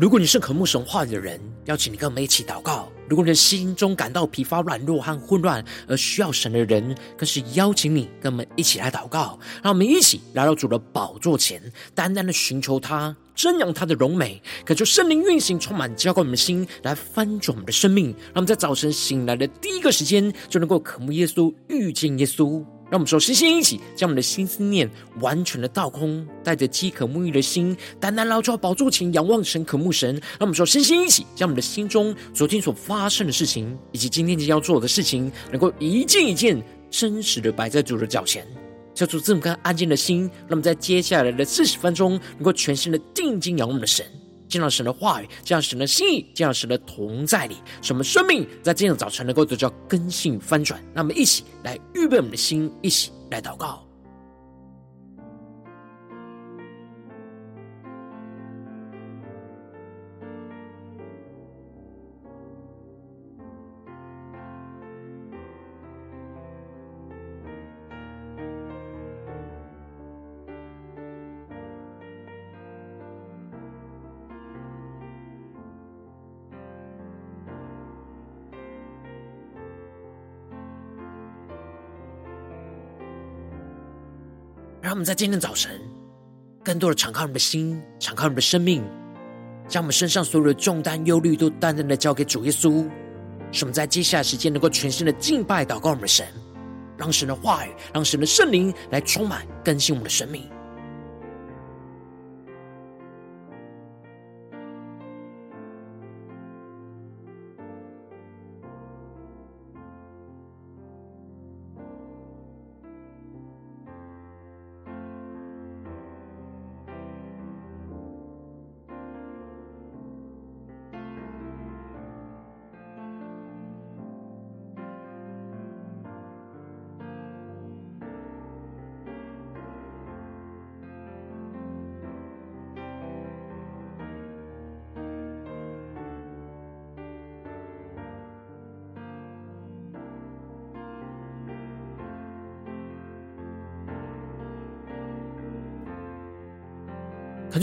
如果你是渴慕神话语的人，邀请你跟我们一起祷告；如果你的心中感到疲乏、软弱和混乱而需要神的人，更是邀请你跟我们一起来祷告。让我们一起来到主的宝座前，单单的寻求他，瞻仰他的荣美，渴求圣灵运行，充满浇灌我们的心，来翻转我们的生命。让我们在早晨醒来的第一个时间，就能够渴慕耶稣，遇见耶稣。让我们说，身心一起，将我们的心思念完全的倒空，带着饥渴沐浴的心，单单来到宝座前仰望神、渴慕神。让我们说，身心一起，将我们的心中昨天所发生的事情，以及今天即将要做的事情，能够一件一件真实的摆在主的脚前，叫出这么个安静的心。让我们在接下来的四十分钟，能够全心的定睛仰望我们的神。见到神的话语，见到神的心意，见到神的同在里，什么生命在今天早晨能够得到根性翻转？那么一起来预备我们的心，一起来祷告。他们在今天早晨，更多的敞开我们的心，敞开我们的生命，将我们身上所有的重担、忧虑都淡淡的交给主耶稣。使我们在接下来时间能够全新的敬拜、祷告我们的神，让神的话语、让神的圣灵来充满、更新我们的生命。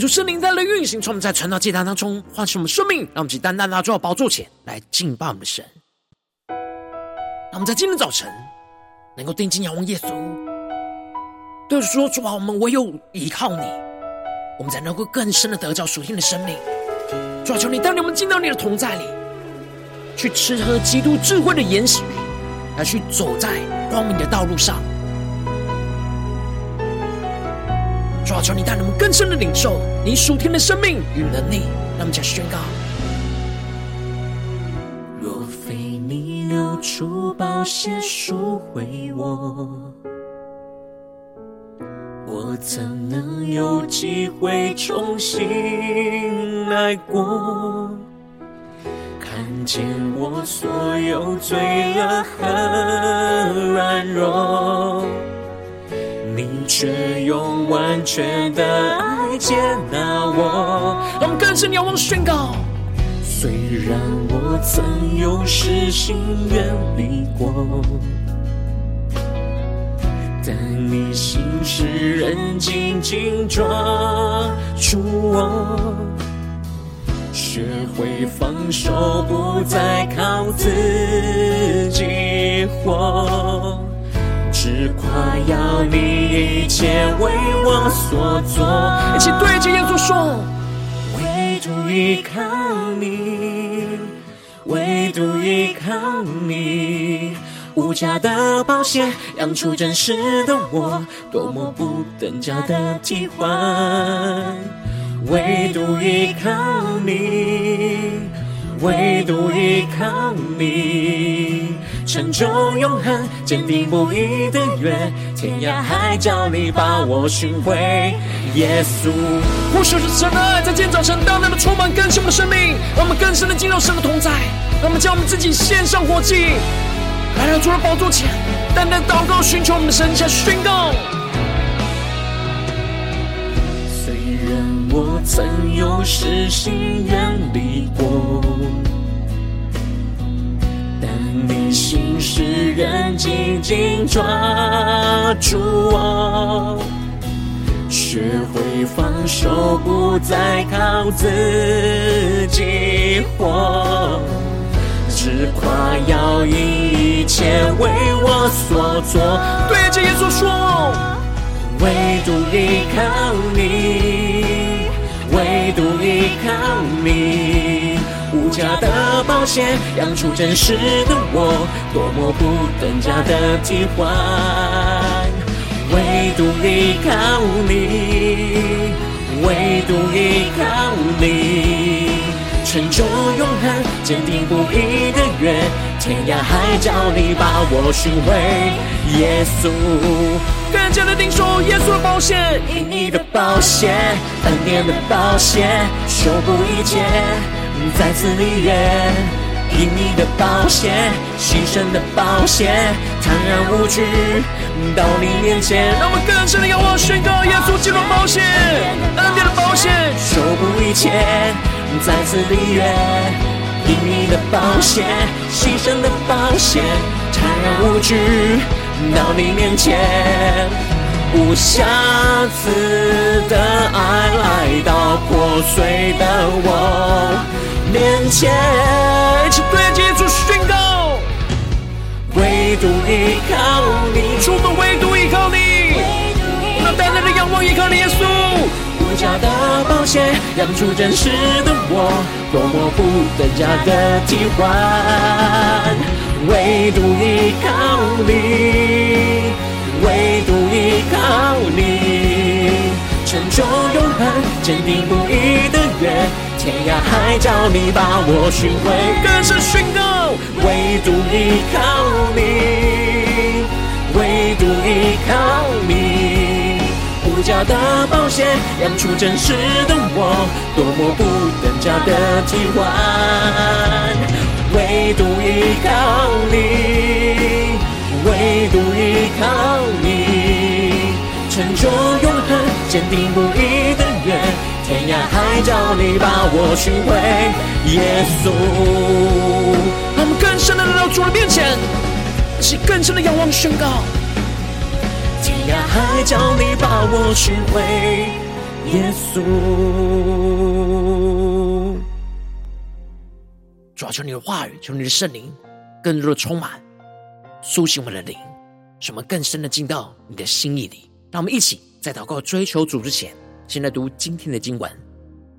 圣灵在那运行，从我们在传道祭坛当中唤醒我们生命，让我们去单单拿到宝座前来敬拜我们的神。让我们在今天早晨能够定睛仰望耶稣，对说：“主啊，我们唯有依靠你，我们才能够更深的得着属天的生命。”主啊，求你带领我们进到你的同在里，去吃喝基督智慧的言语，来去走在光明的道路上。主啊，求你带领我们更深的领受你属天的生命与能力，让我们再宣告：若非你流出宝血赎回我，我怎能有机会重新来过？看见我所有罪恶和软弱。却用完全的爱接纳我，我们更深仰望宣告。虽然我曾有失心远离过，但你心事仍紧紧抓住我，学会放手，不再靠自己活。只夸耀你一切为我所做，一起对着耶稣说：唯独依靠你，唯独依靠你，无价的宝血养出真实的我，多么不等价的替换。唯独依靠你，唯独依靠你。成就永恒，坚定不移的约，天涯海角你把我寻回。耶稣，呼求着神的爱，在今天早晨大量的充满更新我们的生命，让我们更深的进入神的同在，让我们将我们自己献上活祭，来到主的宝座前，单单祷告寻求我们的神，下宣告。虽然我曾有失心远离过。心事仍紧紧抓住我，学会放手，不再靠自己活，只夸耀一切为我所做。对着耶稣说，唯独依靠你，唯独依靠你，无价的宝血养出真实的我，多么不等价的替换。唯独依靠你，唯独依靠你，成就永恒，坚定不移的约，天涯海角你把我寻回，耶稣。更加的领受耶稣的保险，因你的宝血，恩典的宝血，修补一切，再次立约。因你的宝血，牺牲的宝血，坦然无惧到你面前。让我们更深的仰望宣告耶稣基督的宝血，恩典的宝血，守护一切，再次立约。因你的宝血，牺牲的保血，坦然无惧到你面前。无瑕疵的爱来到破碎的我面前。对耶稣宣告，唯独依靠你，主，我们唯独依靠你，那单单的仰望依靠你，耶稣。无价的宝血养出真实的我，多么不等价的替换。唯独依靠你，唯独依靠你，成就永恒，坚定不移的约。天涯。海角，你把我寻回，更深宣告，唯独依靠你，唯独依靠你，无价的保险养出真实的我，多么不等价的替换，唯独依靠你，唯独依靠你，成就永恒，坚定不移的约。天涯海角，你把我寻回，耶稣。让我们更深的来到主的面前，是更深的仰望宣告。天涯海角，你把我寻回，耶稣。主啊，求你的话语，求你的圣灵，更多的充满，苏醒我们的灵，使我们更深的进到你的心意里。让我们一起在祷告追求主之前。现在读今天的经文。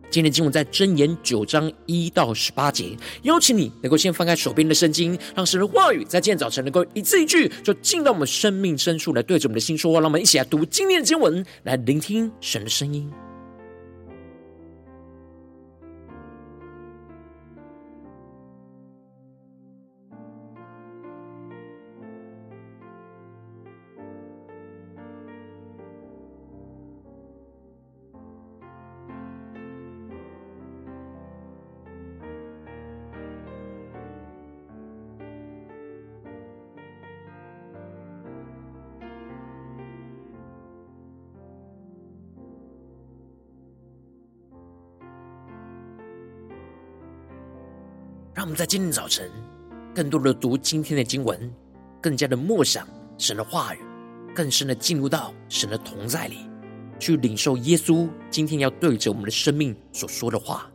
今天的经文在箴言九章一到十八节。邀请你能够先翻开手边的圣经，让神的话语在今天早晨能够一字一句，就进到我们生命深处来对着我们的心说话。让我们一起来读今天的经文，来聆听神的声音。让我们在今天早晨，更多的读今天的经文，更加的默想神的话语，更深的进入到神的同在里，去领受耶稣今天要对着我们的生命所说的话。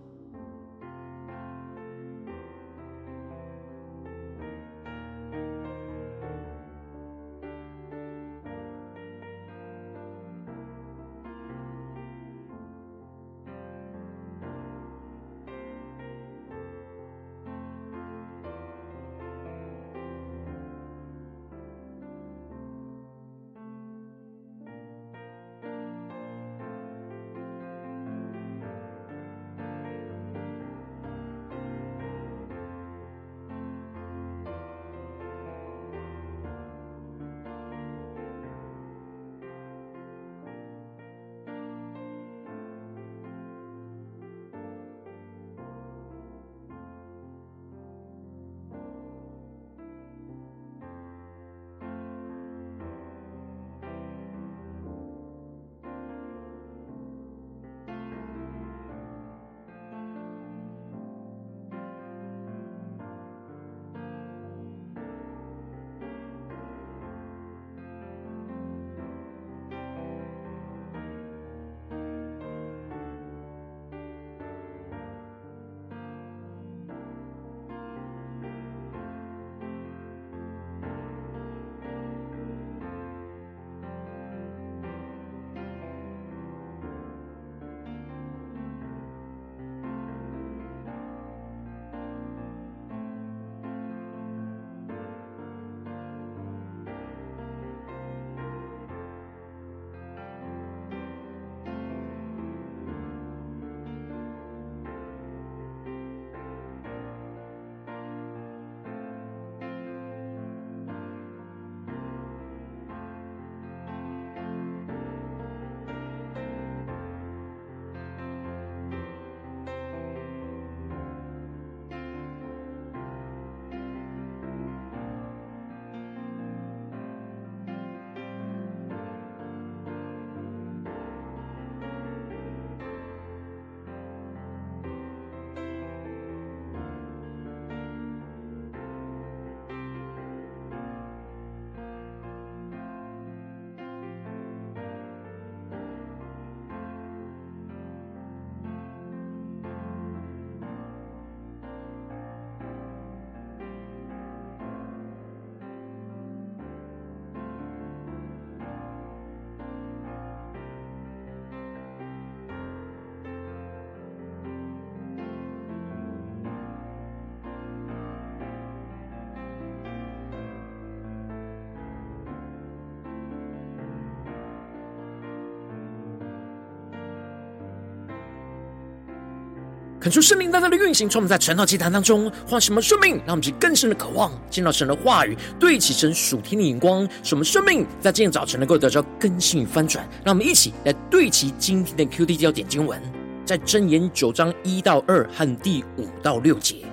恳求圣灵大大的运行，从我们在晨祷祭坛当中唤什么生命，让我们去更深的渴望见到神的话语，对齐神属天的眼光，使我们生命在今天早晨能够得到更新与翻转。让我们一起来对齐今天的 QD 焦点经文，在箴言九章一到二和第五到六节，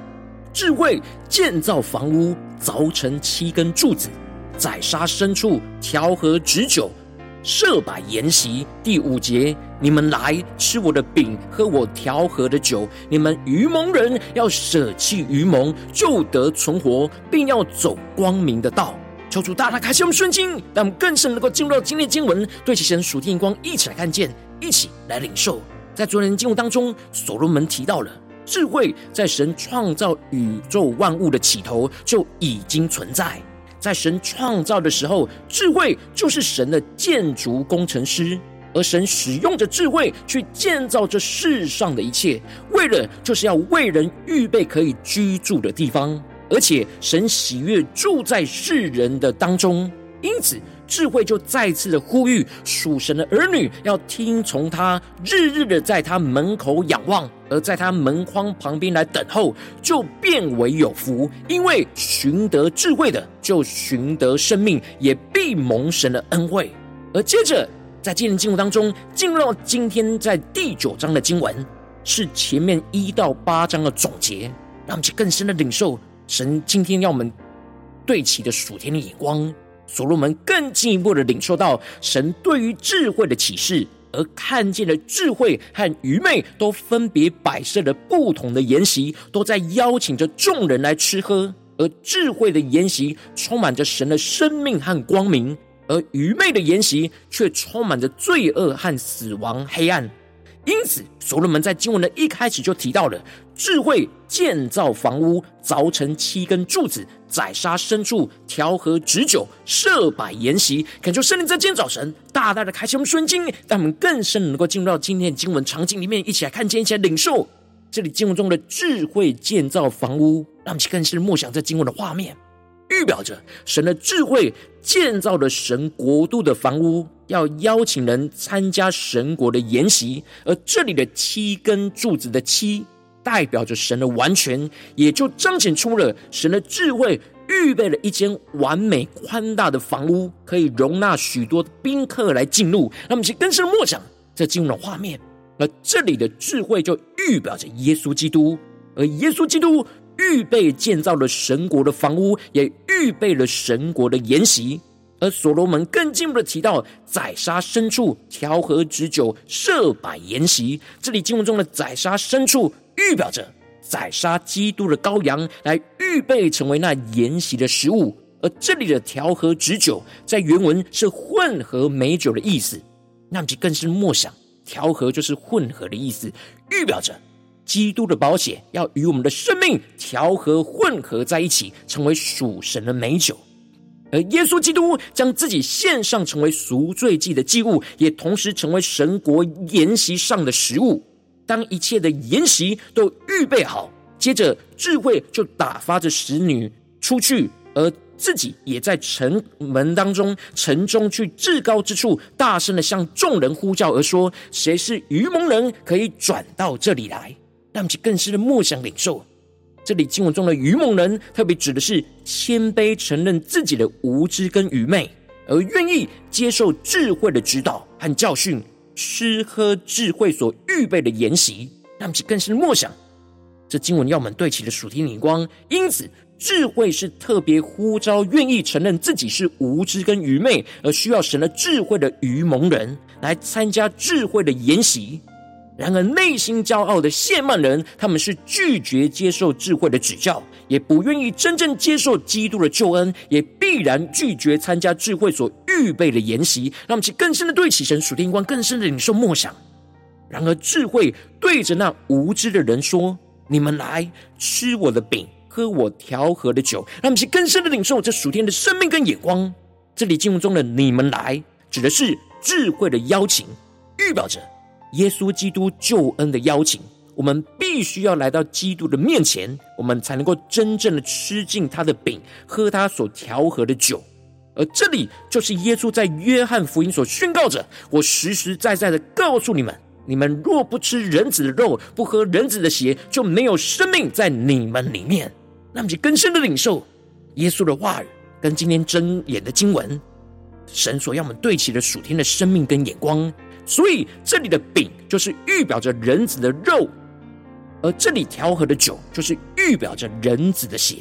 智慧建造房屋，凿成七根柱子，宰杀牲畜，调和脂酒。设摆筵席，第五节，你们来吃我的饼，喝我调和的酒。你们愚蒙人要舍弃愚蒙，就得存活，并要走光明的道。求主大大开启我们顺经，让我们更深能够进入到今天的经文，对其神属天光一起来看见，一起来领受。在昨天的经文当中，所罗门提到了智慧，在神创造宇宙万物的起头就已经存在。在神创造的时候，智慧就是神的建筑工程师，而神使用着智慧去建造这世上的一切，为了就是要为人预备可以居住的地方，而且神喜悦住在世人的当中，因此。智慧就再次的呼吁属神的儿女要听从他，日日的在他门口仰望，而在他门框旁边来等候，就变为有福。因为寻得智慧的，就寻得生命，也必蒙神的恩惠。而接着在今天经文当中，进入到今天在第九章的经文，是前面一到八章的总结，让我们去更深的领受神今天要我们对齐的属天的眼光。所罗门更进一步的领受到神对于智慧的启示，而看见了智慧和愚昧都分别摆设了不同的筵席，都在邀请着众人来吃喝。而智慧的筵席充满着神的生命和光明，而愚昧的筵席却充满着罪恶和死亡黑暗。因此，所罗门在经文的一开始就提到了智慧建造房屋，凿成七根柱子，宰杀牲畜，调和脂酒，设摆筵席。恳求圣灵在今天早晨大大的开启我们顺经，让我们更深能够进入到今天的经文场景里面，一起来看见，一起来领受这里经文中的智慧建造房屋，让我们更深默想这经文的画面。预表着神的智慧建造了神国度的房屋，要邀请人参加神国的筵席。而这里的七根柱子的七，代表着神的完全，也就彰显出了神的智慧，预备了一间完美宽大的房屋，可以容纳许多宾客来进入。那么，其更深的默想这进入了画面。而这里的智慧就预表着耶稣基督，而耶稣基督。预备建造了神国的房屋，也预备了神国的筵席。而所罗门更进一步的提到，宰杀牲畜、调和脂酒、设摆筵席。这里经文中的宰杀牲畜，预表着宰杀基督的羔羊，来预备成为那筵席的食物。而这里的调和脂酒，在原文是混合美酒的意思。那么就更是默想，调和就是混合的意思，预表着。基督的宝血要与我们的生命调和混合在一起，成为属神的美酒。而耶稣基督将自己献上，成为赎罪祭的祭物，也同时成为神国筵席上的食物。当一切的筵席都预备好，接着智慧就打发着使女出去，而自己也在城门当中、城中去至高之处，大声的向众人呼叫，而说：“谁是愚蒙人，可以转到这里来？”让其更深的默想领受，这里经文中的愚蒙人，特别指的是谦卑承认自己的无知跟愚昧，而愿意接受智慧的指导和教训，吃喝智慧所预备的筵席。让其更深的默想，这经文要我们对齐的属天眼光。因此，智慧是特别呼召愿意承认自己是无知跟愚昧，而需要神的智慧的愚蒙人来参加智慧的筵席。然而，内心骄傲的谢曼人，他们是拒绝接受智慧的指教，也不愿意真正接受基督的救恩，也必然拒绝参加智慧所预备的筵席，让我们去更深的对起神属天光，更深的领受默想。然而，智慧对着那无知的人说：“你们来吃我的饼，喝我调和的酒。”让我们去更深的领受这属天的生命跟眼光。这里经文中的“你们来”指的是智慧的邀请，预表着。耶稣基督救恩的邀请，我们必须要来到基督的面前，我们才能够真正的吃尽他的饼，喝他所调和的酒。而这里就是耶稣在约翰福音所宣告着：“我实实在在的告诉你们，你们若不吃人子的肉，不喝人子的血，就没有生命在你们里面。那么就更深的领受耶稣的话语，跟今天箴言的经文，神所要我们对齐的属天的生命跟眼光。所以这里的饼就是预表着人子的肉，而这里调和的酒就是预表着人子的血。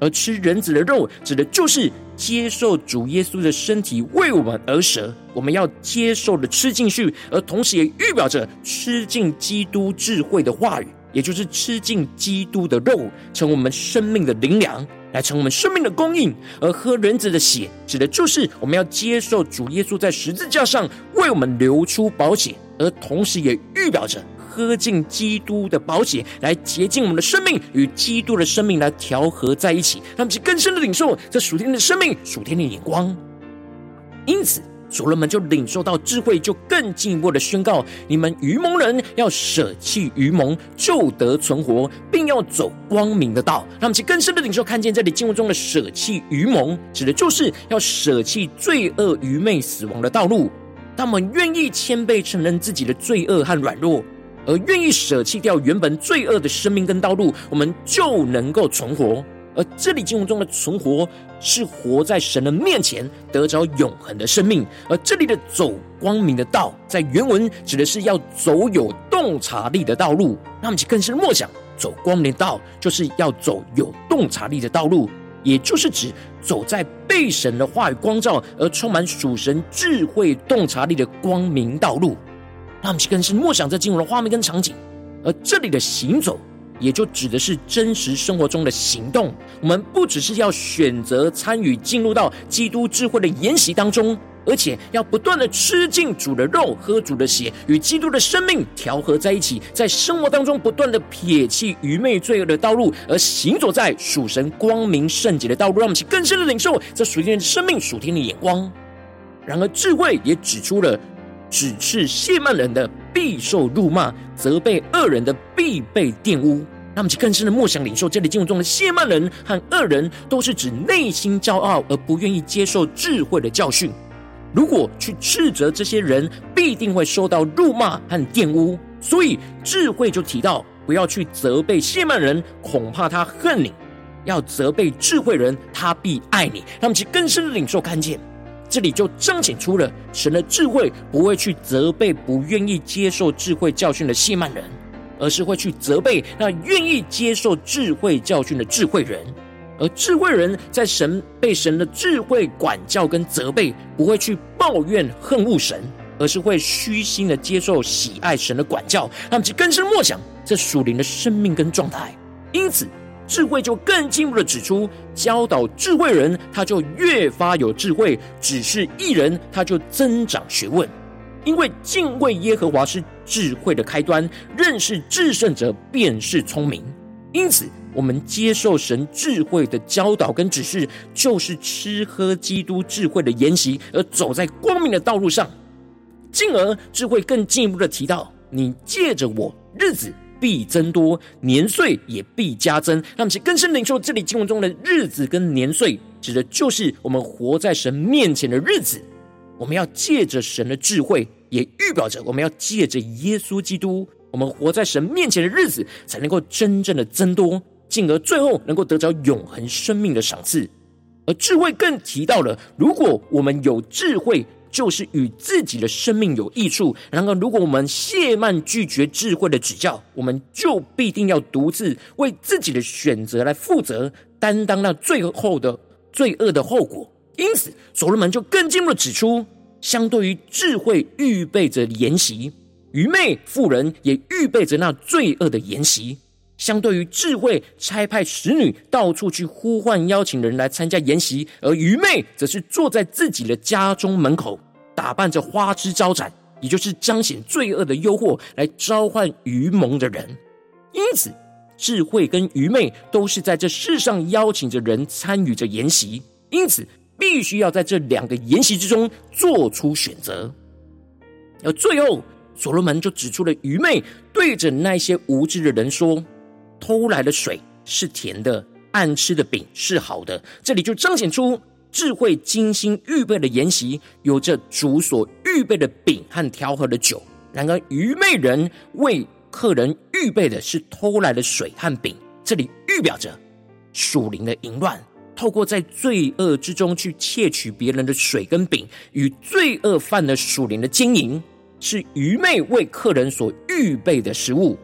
而吃人子的肉，指的就是接受主耶稣的身体为我们而舍，我们要接受的吃进去，而同时也预表着吃进基督智慧的话语，也就是吃进基督的肉，成我们生命的灵粮，来成我们生命的供应；而喝人子的血，指的就是我们要接受主耶稣在十字架上为我们流出宝血，而同时也预表着。喝进基督的宝血，来洁净我们的生命，与基督的生命来调和在一起，让我们更深的领受这属天的生命、属天的眼光。因此，所罗门就领受到智慧，就更进一步的宣告：你们愚蒙人要舍弃愚蒙，就得存活，并要走光明的道。让我们去更深的领受，看见这里经文中的舍弃愚蒙，指的就是要舍弃罪恶、愚昧、死亡的道路。他们愿意谦卑承认自己的罪恶和软弱。而愿意舍弃掉原本罪恶的生命跟道路，我们就能够存活。而这里经文中的存活，是活在神的面前，得着永恒的生命。而这里的走光明的道，在原文指的是要走有洞察力的道路。那么，就更是默想，走光明的道，就是要走有洞察力的道路，也就是指走在被神的话语光照而充满属神智慧洞察力的光明道路。那我们更是默想这经文的画面跟场景，而这里的行走，也就指的是真实生活中的行动。我们不只是要选择参与进入到基督智慧的研习当中，而且要不断的吃进主的肉，喝主的血，与基督的生命调和在一起，在生活当中不断的撇弃愚昧罪恶的道路，而行走在属神光明圣洁的道路。让我们去更深的领受这属天的生命、属天的眼光。然而，智慧也指出了。只是亵慢人的必受辱骂，责备恶人的必被玷污。那么，就更深的默想领受这里经文中的谢曼人和恶人，都是指内心骄傲而不愿意接受智慧的教训。如果去斥责这些人，必定会受到辱骂和玷污。所以，智慧就提到不要去责备谢曼人，恐怕他恨你；要责备智慧人，他必爱你。让我们去更深的领受看见。这里就彰显出了神的智慧，不会去责备不愿意接受智慧教训的谢曼人，而是会去责备那愿意接受智慧教训的智慧人。而智慧人在神被神的智慧管教跟责备，不会去抱怨恨恶神，而是会虚心的接受喜爱神的管教，让其更深默想这属灵的生命跟状态。因此。智慧就更进一步的指出，教导智慧人，他就越发有智慧；只是一人，他就增长学问。因为敬畏耶和华是智慧的开端，认识至圣者便是聪明。因此，我们接受神智慧的教导跟指示，就是吃喝基督智慧的研习，而走在光明的道路上。进而，智慧更进一步的提到，你借着我日子。必增多，年岁也必加增。让我们去更深领受这里经文中的日子跟年岁，指的就是我们活在神面前的日子。我们要借着神的智慧，也预表着我们要借着耶稣基督，我们活在神面前的日子，才能够真正的增多，进而最后能够得着永恒生命的赏赐。而智慧更提到了，如果我们有智慧。就是与自己的生命有益处。然而，如果我们懈慢拒绝智慧的指教，我们就必定要独自为自己的选择来负责，担当那最后的罪恶的后果。因此，所罗门就更进一步的指出，相对于智慧预备着筵席，愚昧妇人也预备着那罪恶的筵席。相对于智慧，差派使女到处去呼唤邀请人来参加筵席，而愚昧则是坐在自己的家中门口，打扮着花枝招展，也就是彰显罪恶的诱惑，来召唤愚蒙的人。因此，智慧跟愚昧都是在这世上邀请着人参与着筵席，因此必须要在这两个筵席之中做出选择。而最后，所罗门就指出了愚昧对着那些无知的人说。偷来的水是甜的，暗吃的饼是好的。这里就彰显出智慧精心预备的筵席，有着主所预备的饼和调和的酒，然而愚昧人为客人预备的是偷来的水和饼，这里预表着属灵的淫乱，透过在罪恶之中去窃取别人的水跟饼，与罪恶犯的属灵的经营，是愚昧为客人所预备的食物，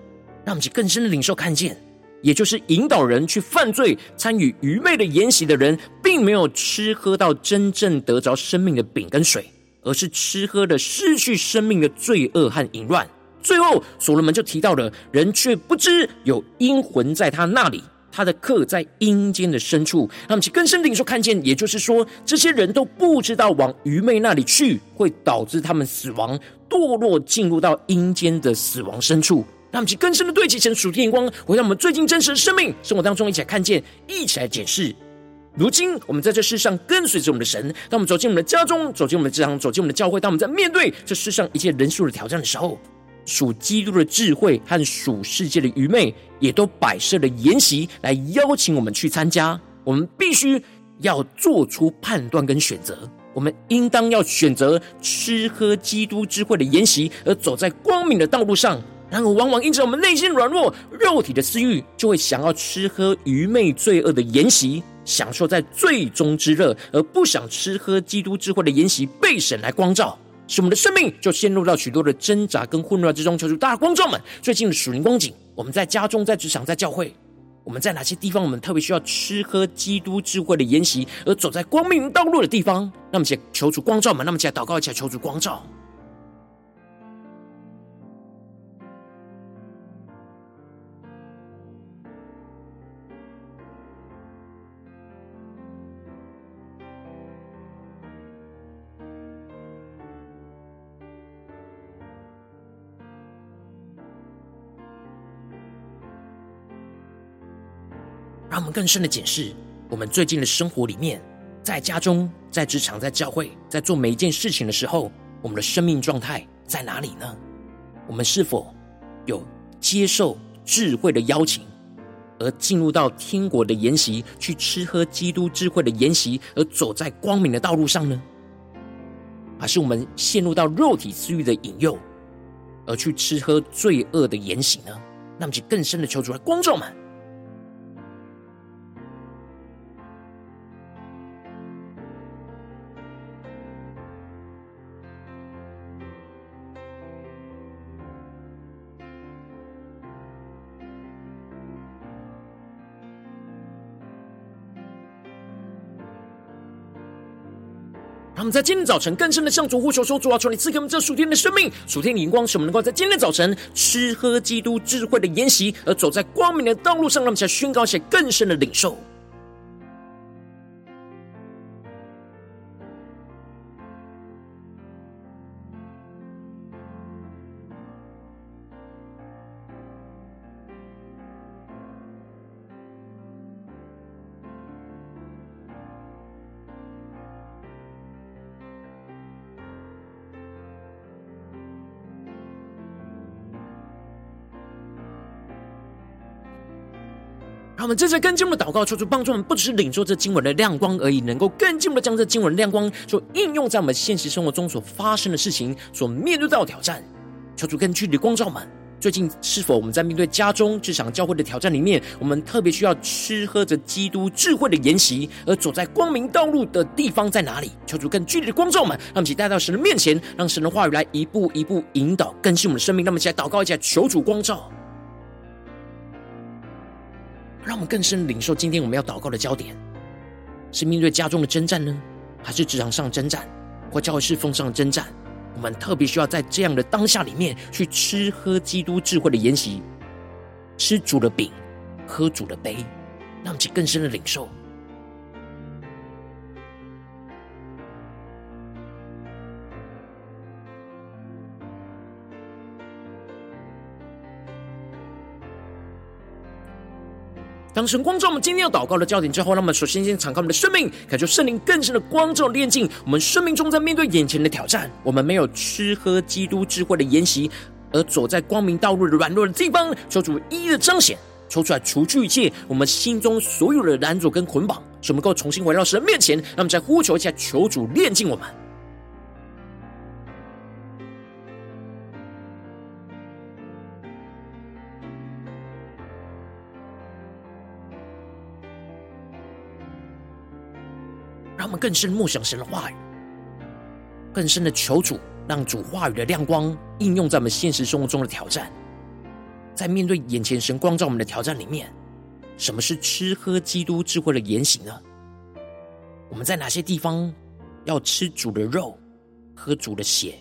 让我们更深的领受看见。也就是引导人去犯罪、参与愚昧的筵席的人，并没有吃喝到真正得着生命的饼跟水，而是吃喝的失去生命的罪恶和淫乱。最后，所罗门就提到了人却不知有阴魂在他那里，他的客在阴间的深处。那么，其更深的领受看见，也就是说，这些人都不知道往愚昧那里去，会导致他们死亡、堕落，进入到阴间的死亡深处。让我们去更深的对齐成属天眼光，回到我们最近真实的生命生活当中，一起来看见，一起来解释。如今我们在这世上跟随着我们的神，当我们走进我们的家中，走进我们的职场，走进我们的教会，当我们在面对这世上一切人数的挑战的时候，属基督的智慧和属世界的愚昧，也都摆设了筵席来邀请我们去参加。我们必须要做出判断跟选择，我们应当要选择吃喝基督智慧的筵席，而走在光明的道路上。然而，往往因着我们内心软弱、肉体的私欲，就会想要吃喝愚昧罪恶的筵席，享受在最终之乐，而不想吃喝基督智慧的筵席，被神来光照，使我们的生命就陷入到许多的挣扎跟混乱之中。求主大光照们，最近的属灵光景，我们在家中、在职场、在教会，我们在哪些地方，我们特别需要吃喝基督智慧的研习，而走在光明道路的地方？那么，请求主光照们，那么请祷告一下，求主光照。让我们更深的检视我们最近的生活里面，在家中、在职场、在教会，在做每一件事情的时候，我们的生命状态在哪里呢？我们是否有接受智慧的邀请，而进入到天国的筵席，去吃喝基督智慧的筵席，而走在光明的道路上呢？还是我们陷入到肉体私欲的引诱，而去吃喝罪恶的筵席呢？那么，就更深的求主来光照们。在今天早晨更深的向主呼求说：“主啊，求你赐给我们这属天的生命、属天的荧光，使我们能够在今天早晨吃喝基督智慧的筵席，而走在光明的道路上。让我们在宣告一些更深的领受。”我们正在更进一步的祷告，求主帮助我们，不只是领受这经文的亮光而已，能够更进一步的将这经文的亮光所应用在我们现实生活中所发生的事情，所面对到的挑战。求主更具体的光照们，最近是否我们在面对家中、职场、教会的挑战里面，我们特别需要吃喝着基督智慧的筵席，而走在光明道路的地方在哪里？求主更具体的光照们，让我们一起带到神的面前，让神的话语来一步一步引导更新我们的生命。让我们一起来祷告一下，求主光照。让我们更深领受，今天我们要祷告的焦点，是面对家中的征战呢，还是职场上征战，或教会侍奉上的征战？我们特别需要在这样的当下里面，去吃喝基督智慧的筵席，吃主的饼，喝主的杯，让其更深的领受。当神光照我们今天要祷告的焦点之后，那么首先先敞开我们的生命，感受圣灵更深的光照炼净我们生命中，在面对眼前的挑战，我们没有吃喝基督智慧的筵席，而走在光明道路的软弱的地方，求主一一的彰显，抽出来除去一切我们心中所有的拦阻跟捆绑，使我们能够重新回到神面前。那么再呼求一下，求主炼净我们。让我们更深默想神的话语，更深的求主，让主话语的亮光应用在我们现实生活中的挑战。在面对眼前神光照我们的挑战里面，什么是吃喝基督智慧的言行呢？我们在哪些地方要吃主的肉，喝主的血？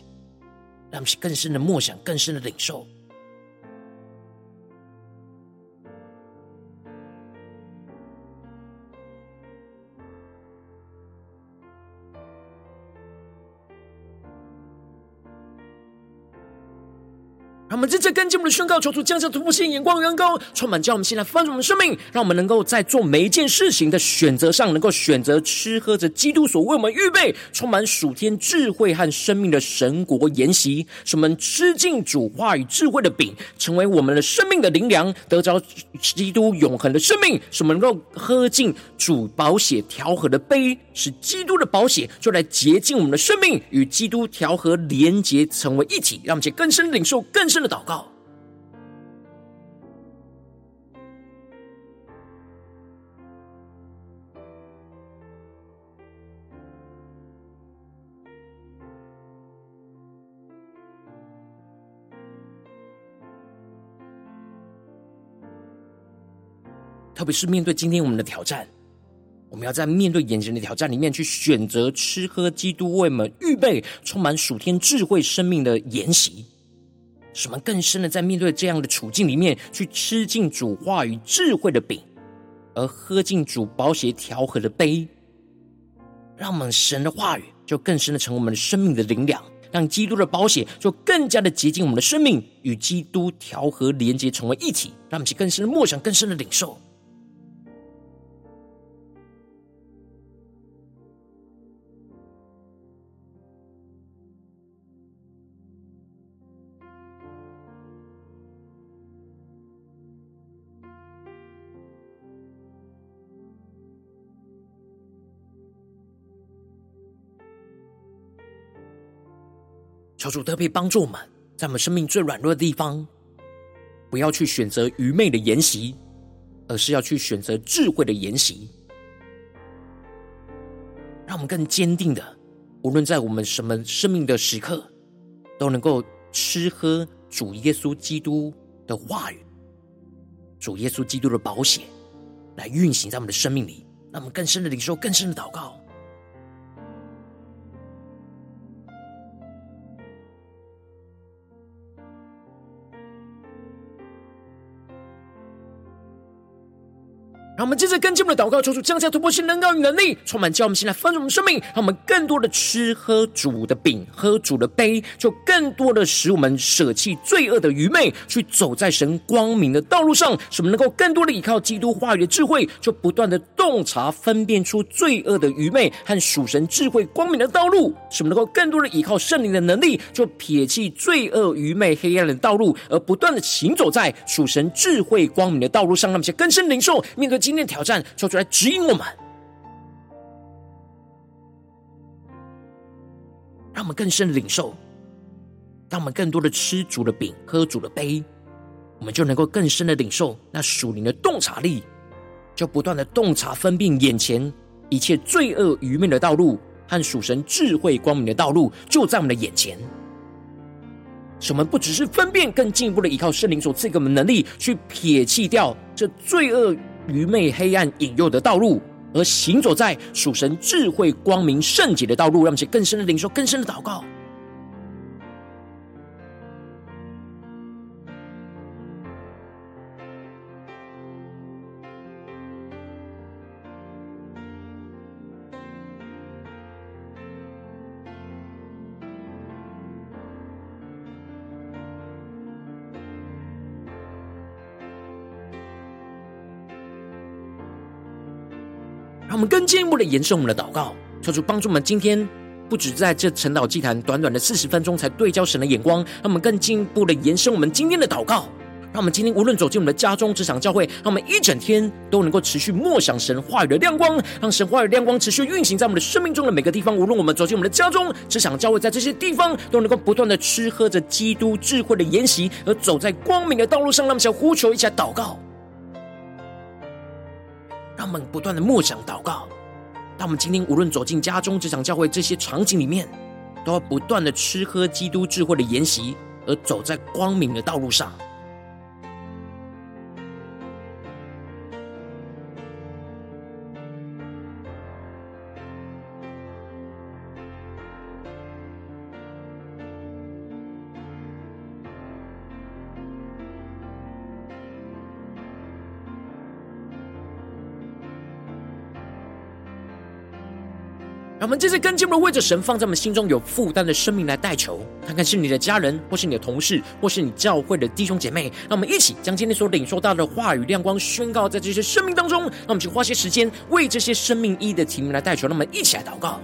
让我们更深的默想，更深的领受。这跟进我们的宣告，求主降下突破性眼光，远高，充满，叫我们现在翻转我们生命，让我们能够在做每一件事情的选择上，能够选择吃喝着基督所为我们预备、充满属天智慧和生命的神国筵席，使我们吃尽主话语智慧的饼，成为我们的生命的灵粮，得着基督永恒的生命，使我们能够喝尽主宝血调和的杯，使基督的宝血就来洁净我们的生命，与基督调和连结，成为一体，让我们去更深领受更深。的祷告，特别是面对今天我们的挑战，我们要在面对眼前的挑战里面，去选择吃喝基督为我们预备充满属天智慧生命的筵席。使我们更深的在面对这样的处境里面，去吃尽主话语智慧的饼，而喝尽主宝血调和的杯，让我们神的话语就更深的成为我们的生命的灵粮，让基督的宝血就更加的接近我们的生命，与基督调和连接，成为一体，让我们去更深的默想，更深的领受。求主特别帮助我们，在我们生命最软弱的地方，不要去选择愚昧的言行，而是要去选择智慧的言行，让我们更坚定的，无论在我们什么生命的时刻，都能够吃喝主耶稣基督的话语，主耶稣基督的宝血，来运行在我们的生命里，让我们更深的领受，更深的祷告。让我们接着跟进我们的祷告，求主降下突破性能高与能力，充满叫我们现在丰盛我们生命，让我们更多的吃喝主的饼，喝主的杯，就更多的使我们舍弃罪恶的愚昧，去走在神光明的道路上，使我们能够更多的依靠基督话语的智慧，就不断的洞察分辨出罪恶的愚昧和属神智慧光明的道路，使我们能够更多的依靠圣灵的能力，就撇弃罪恶愚昧黑暗的道路，而不断的行走在属神智慧光明的道路上，让我们更深领受面对。今天的挑战，求主来指引我们，让我们更深的领受，让我们更多的吃主的饼，喝主的杯，我们就能够更深的领受那属灵的洞察力，就不断的洞察分辨眼前一切罪恶愚昧的道路和属神智慧光明的道路，就在我们的眼前。使我们不只是分辨，更进一步的依靠圣灵所赐给我们能力，去撇弃掉这罪恶。愚昧、黑暗引诱的道路，而行走在属神智慧、光明、圣洁的道路，让我们更深的领受、更深的祷告。我们更进一步的延伸我们的祷告，求主帮助我们。今天不止在这晨祷祭坛短短的四十分钟，才对焦神的眼光，让我们更进一步的延伸我们今天的祷告。让我们今天无论走进我们的家中、职场、教会，让我们一整天都能够持续默想神话语的亮光，让神话语亮光持续运行在我们的生命中的每个地方。无论我们走进我们的家中、职场、教会，在这些地方都能够不断的吃喝着基督智慧的筵席，而走在光明的道路上。让我们想呼求一下祷告。他们不断的默想祷告，但我们今天无论走进家中、职场、教会这些场景里面，都要不断的吃喝基督智慧的筵席，而走在光明的道路上。让我们这次更进一步为着神放在我们心中有负担的生命来代求，看看是你的家人，或是你的同事，或是你教会的弟兄姐妹。让我们一起将今天所领受到的话语亮光宣告在这些生命当中。让我们去花些时间为这些生命意义的题目来代求。让我们一起来祷告。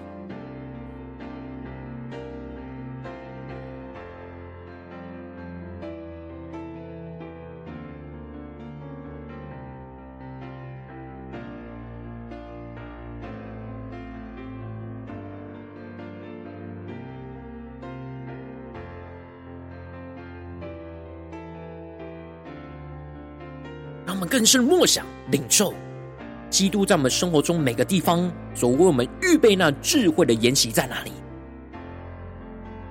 更深默想、领受基督在我们生活中每个地方所为我们预备那智慧的筵席在哪里？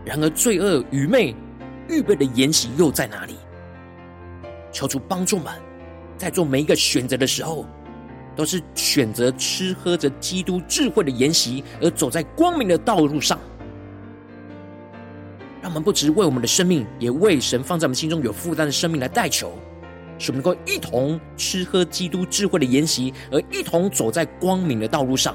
然而，罪恶、愚昧预备的筵席又在哪里？求主帮助们，在做每一个选择的时候，都是选择吃喝着基督智慧的筵席，而走在光明的道路上。让我们不只为我们的生命，也为神放在我们心中有负担的生命来代求。使我们能够一同吃喝基督智慧的筵席，而一同走在光明的道路上。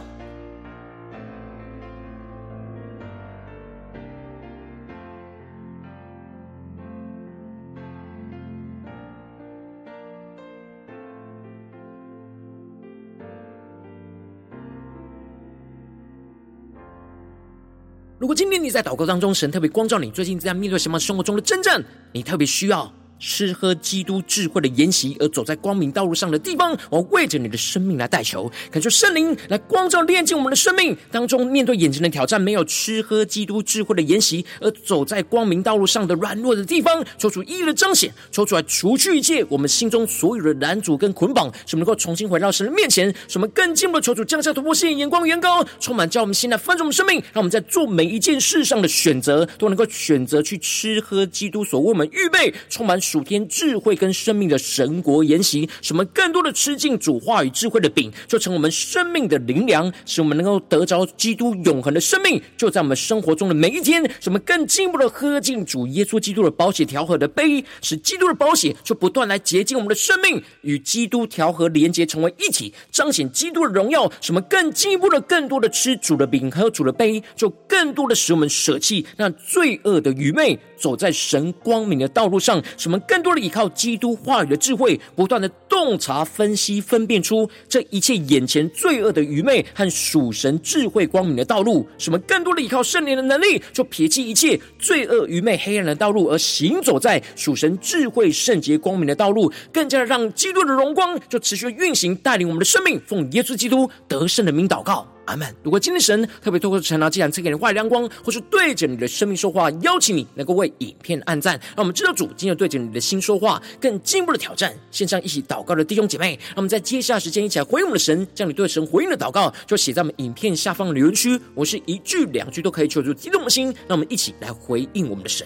如果今天你在祷告当中，神特别光照你，最近在面对什么生活中的真正，你特别需要。吃喝基督智慧的筵席，而走在光明道路上的地方，我为着你的生命来代求，恳求圣灵来光照、炼净我们的生命当中，面对眼前的挑战，没有吃喝基督智慧的筵席，而走在光明道路上的软弱的地方，求主一一的彰显，求主来除去一切我们心中所有的拦阻跟捆绑，使我们能够重新回到神的面前，使我们更进一步的求主降下突破性眼光的眼高，充满叫我们现在翻转我们生命，让我们在做每一件事上的选择，都能够选择去吃喝基督所为我们预备，充满。属天智慧跟生命的神国言行，使我们更多的吃进主话语智慧的饼，就成我们生命的灵粮，使我们能够得着基督永恒的生命，就在我们生活中的每一天，使我们更进一步的喝进主耶稣基督的宝血调和的杯，使基督的宝血就不断来洁净我们的生命，与基督调和连结成为一体，彰显基督的荣耀。什么更进一步的、更多的吃主的饼和主的杯，就更多的使我们舍弃那罪恶的愚昧，走在神光明的道路上，什么？更多的依靠基督话语的智慧，不断的洞察、分析、分辨出这一切眼前罪恶的愚昧和属神智慧光明的道路。使我们更多的依靠圣灵的能力，就撇弃一切罪恶、愚昧、黑暗的道路，而行走在属神智慧、圣洁、光明的道路。更加的让基督的荣光就持续运行，带领我们的生命。奉耶稣基督得胜的名祷告。阿门。如果今天神特别透过晨祷祭坛赐给你话语亮光，或是对着你的生命说话，邀请你能够为影片按赞，让我们知道主今天对着你的心说话，更进一步的挑战。线上一起祷告的弟兄姐妹，让我们在接下来时间一起来回应我们的神，将你对神回应的祷告就写在我们影片下方的留言区。我是一句两句都可以求助激动的心，让我们一起来回应我们的神。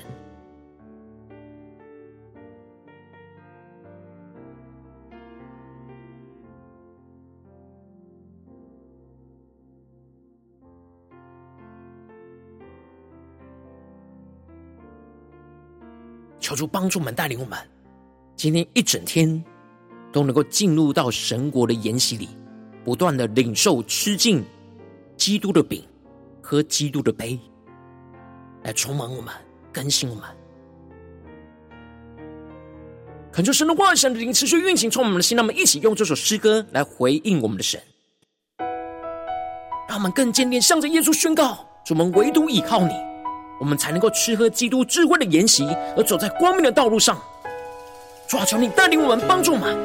求主帮助我们，带领我们，今天一整天都能够进入到神国的筵席里，不断的领受吃进基督的饼，喝基督的杯，来充满我们，更新我们。恳求神的话语、神的灵持续运行，充满我们的心。让我们一起用这首诗歌来回应我们的神，让我们更坚定，向着耶稣宣告：主，我们唯独倚靠你。我们才能够吃喝基督智慧的筵席，而走在光明的道路上。主啊，求你带领我们，帮助我们，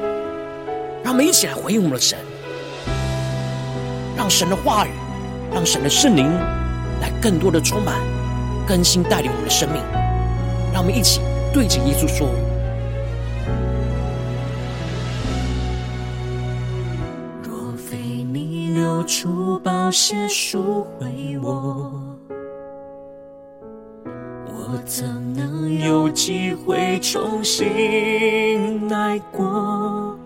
让我们一起来回应我们的神，让神的话语，让神的圣灵来更多的充满、更新、带领我们的生命。让我们一起对着耶稣说：若非你流出宝血赎回我，有机会重新来过？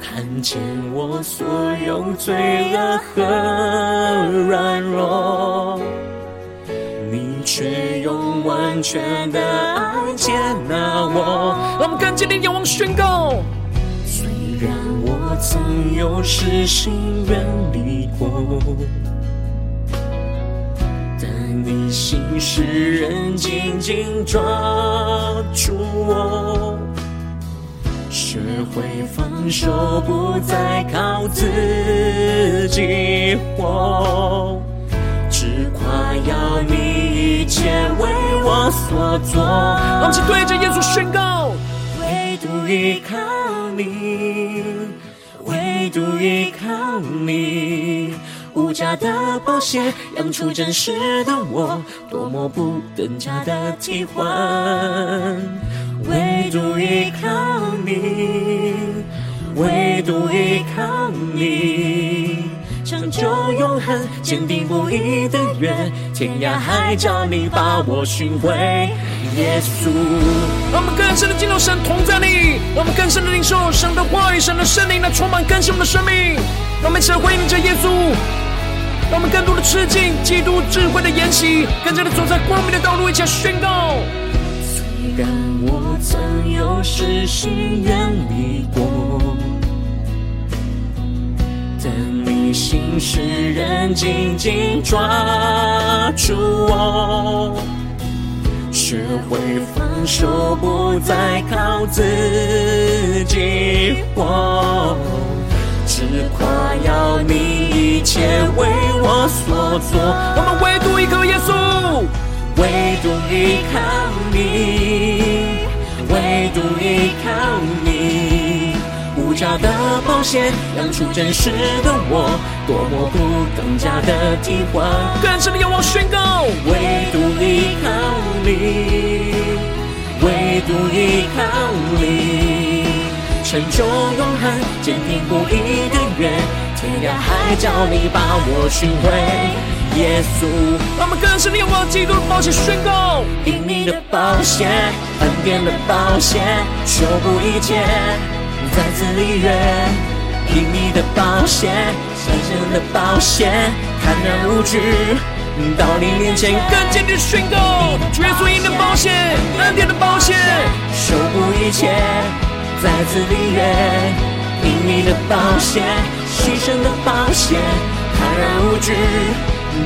看见我所有罪恶和软弱，你却用完全的爱接纳我。我们更坚定仰望宣告。虽然我曾有失心远离过，你心使人紧紧抓住我。学会放手，不再靠自己活，只夸耀你一切为我所做。让我对着耶稣宣告：唯独依靠你，唯独依靠你，无价的保险养出真实的我，多么不等价的替换。唯独依靠你，唯独依靠你，长久永恒、坚定不移的约，天涯海角你把我寻回，耶稣。让我们更深的进入神同在里，让我们更深的领受神的话语、神的圣灵来充满更新我们的生命。让我们一起来回应着耶稣，让我们更多的吃进基督智慧的筵席，更加的走在光明的道路，一起来宣告。虽然我曾有失心远离过，但你心使人紧紧抓住我，学会放手，不再靠自己活，只夸耀你一切为我所做。我们唯独依靠耶稣。唯独依靠你，唯独依靠你，无价的宝血亮出真实的我，多么不等价的替换。更深的仰望宣告，唯独依靠你，唯独依靠你，成就永恒坚定不移的约，天涯海角你把我寻回。耶稣，让我们更深的仰望基督的宝血宣告，因你的宝血，恩典的宝血，修补一切，再次立约。因你的宝血，神圣的宝血，坦然无惧，到你面前更坚定宣告，耶稣因你的宝血，恩典的宝血，修补一切，再次立约。因你的宝血，牺牲的宝血，坦然无惧。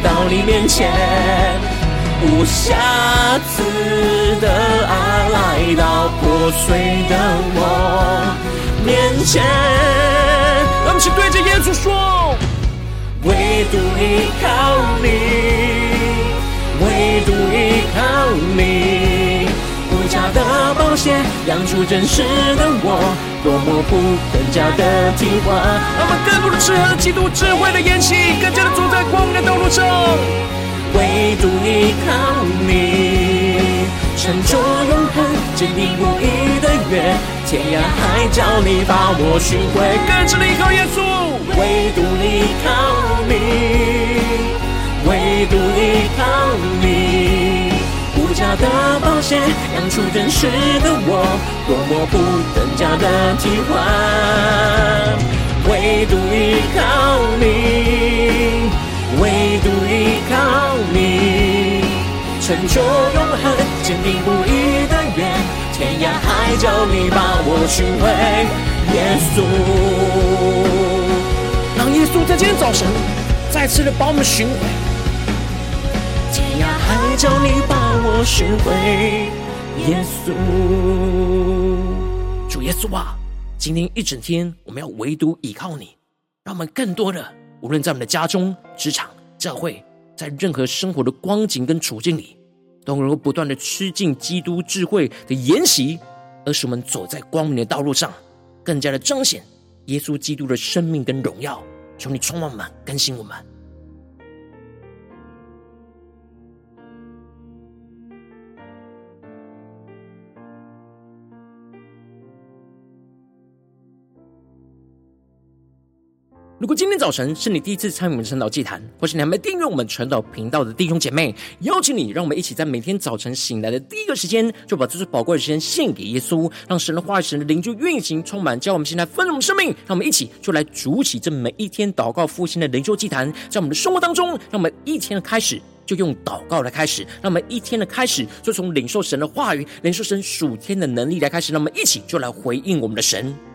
到你面前，无瑕疵的爱来到破碎的我面前。让我们一起对着耶稣说：唯独依靠你，唯独依靠你，的宝血养出真实的我。多么不更加的替换，让我们更多的吃喝基督智慧的筵席，更加的走在光明的道路上。唯独依靠你，成就永恒坚定不移的约，天涯海角你把我寻回。更深的依靠耶稣，唯独依靠你，唯独依靠你，的宝血养出真实的我，多么不等价的替换，唯独依靠你，唯独依靠你，成就永恒坚定不移的约，天涯海角你把我寻回，耶稣，让耶稣在今天早晨再次的把我们寻回，天涯海角你把我寻回，耶稣。主耶稣啊，今天一整天我们要唯独倚靠你，让我们更多的，无论在我们的家中、职场、教会，在任何生活的光景跟处境里，都能够不断的吃进基督智慧的筵席，而使我们走在光明的道路上，更加的彰显耶稣基督的生命跟荣耀。求你充满我们，更新我们。如果今天早晨是你第一次参与我们晨祷祭坛，或是你还没订阅我们晨祷频道的弟兄姐妹，邀请你，让我们一起在每天早晨醒来的第一个时间，就把这最宝贵的时间献给耶稣，让神的话语、神的灵就运行充满，叫我们现在丰盛的生命。让我们一起就来主起这每一天祷告复兴的灵修祭坛，在我们的生活当中，让我们一天的开始就用祷告来开始，让我们一天的开始就从领受神的话语、领受神属天的能力来开始，让我们一起就来回应我们的神。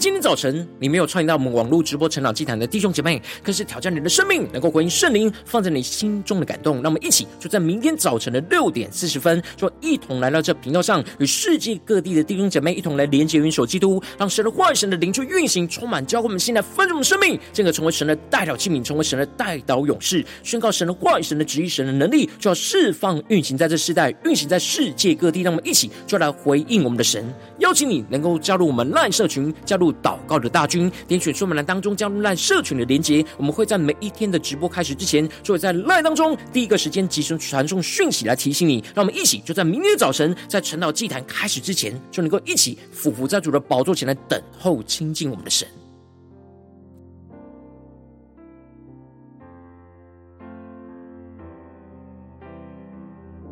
今天早晨你没有参与到我们网络直播成长祭坛的弟兄姐妹，更是挑战你的生命，能够回应圣灵放在你心中的感动。让我们一起就在明天早晨的六点四十分，就一同来到这频道上，与世界各地的弟兄姐妹一同来连接、云手基督，让神的话语、神的灵去运行，充满教会我们现在丰盛的生命，进而成为神的代祷器皿，成为神的代祷勇士，宣告神的话语、神的旨意、神的能力，就要释放运行在这世代，运行在世界各地。让我们一起就来回应我们的神。邀请你能够加入我们赖社群。加入祷告的大军，点选说明栏当中加入赖社群的连接。我们会在每一天的直播开始之前，就会在 LINE 当中第一个时间即时传送讯息来提醒你。让我们一起就在明天早晨，在晨祷祭坛开始之前，就能够一起俯伏在主的宝座前来等候亲近我们的神。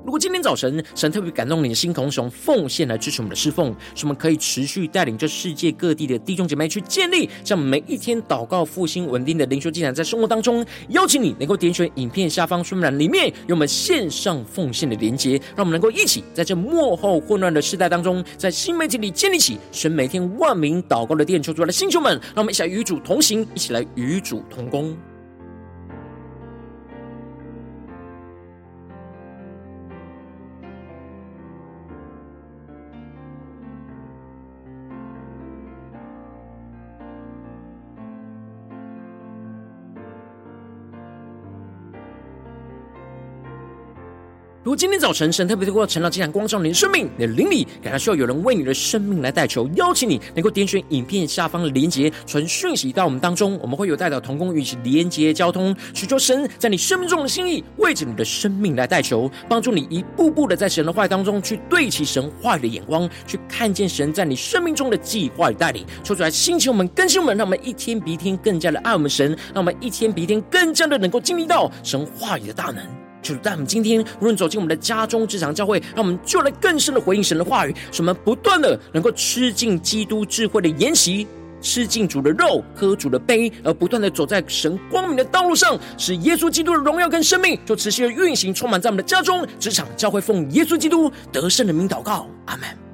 如果今天早晨神特别感动你的心，同时用奉献来支持我们的侍奉，使我们可以持续带领这世界各地的弟兄姐妹去建立，这样每一天祷告复兴稳定的灵修进展，在生活当中，邀请你能够点选影片下方说明栏里面有我们线上奉献的连结，让我们能够一起在这幕后混乱的时代当中，在新媒体里建立起神每天万名祷告的殿，求主的星球们，让我们一起来与主同行，一起来与主同工。如果今天早晨神特别透过晨祷祭坛光照你的生命，你的灵里感到需要有人为你的生命来代求，邀请你能够点选影片下方的连结，传讯息到我们当中，我们会有代表同工与其连结交通，寻求神在你生命中的心意，为着你的生命来代求，帮助你一步步的在神的话语当中去对齐神话语的眼光，去看见神在你生命中的计划与带领，说出来兴起我们更新我们，让我们一天比一天更加的爱我们神，让我们一天比一天更加的能够经历到神话语的大能。就是在我们今天，无论走进我们的家中、职场、教会，让我们就来更深的回应神的话语，使我们不断的能够吃尽基督智慧的筵席，吃尽主的肉，喝主的杯，而不断的走在神光明的道路上，使耶稣基督的荣耀跟生命就持续的运行，充满在我们的家中、职场、教会，奉耶稣基督得胜的名祷告，阿门。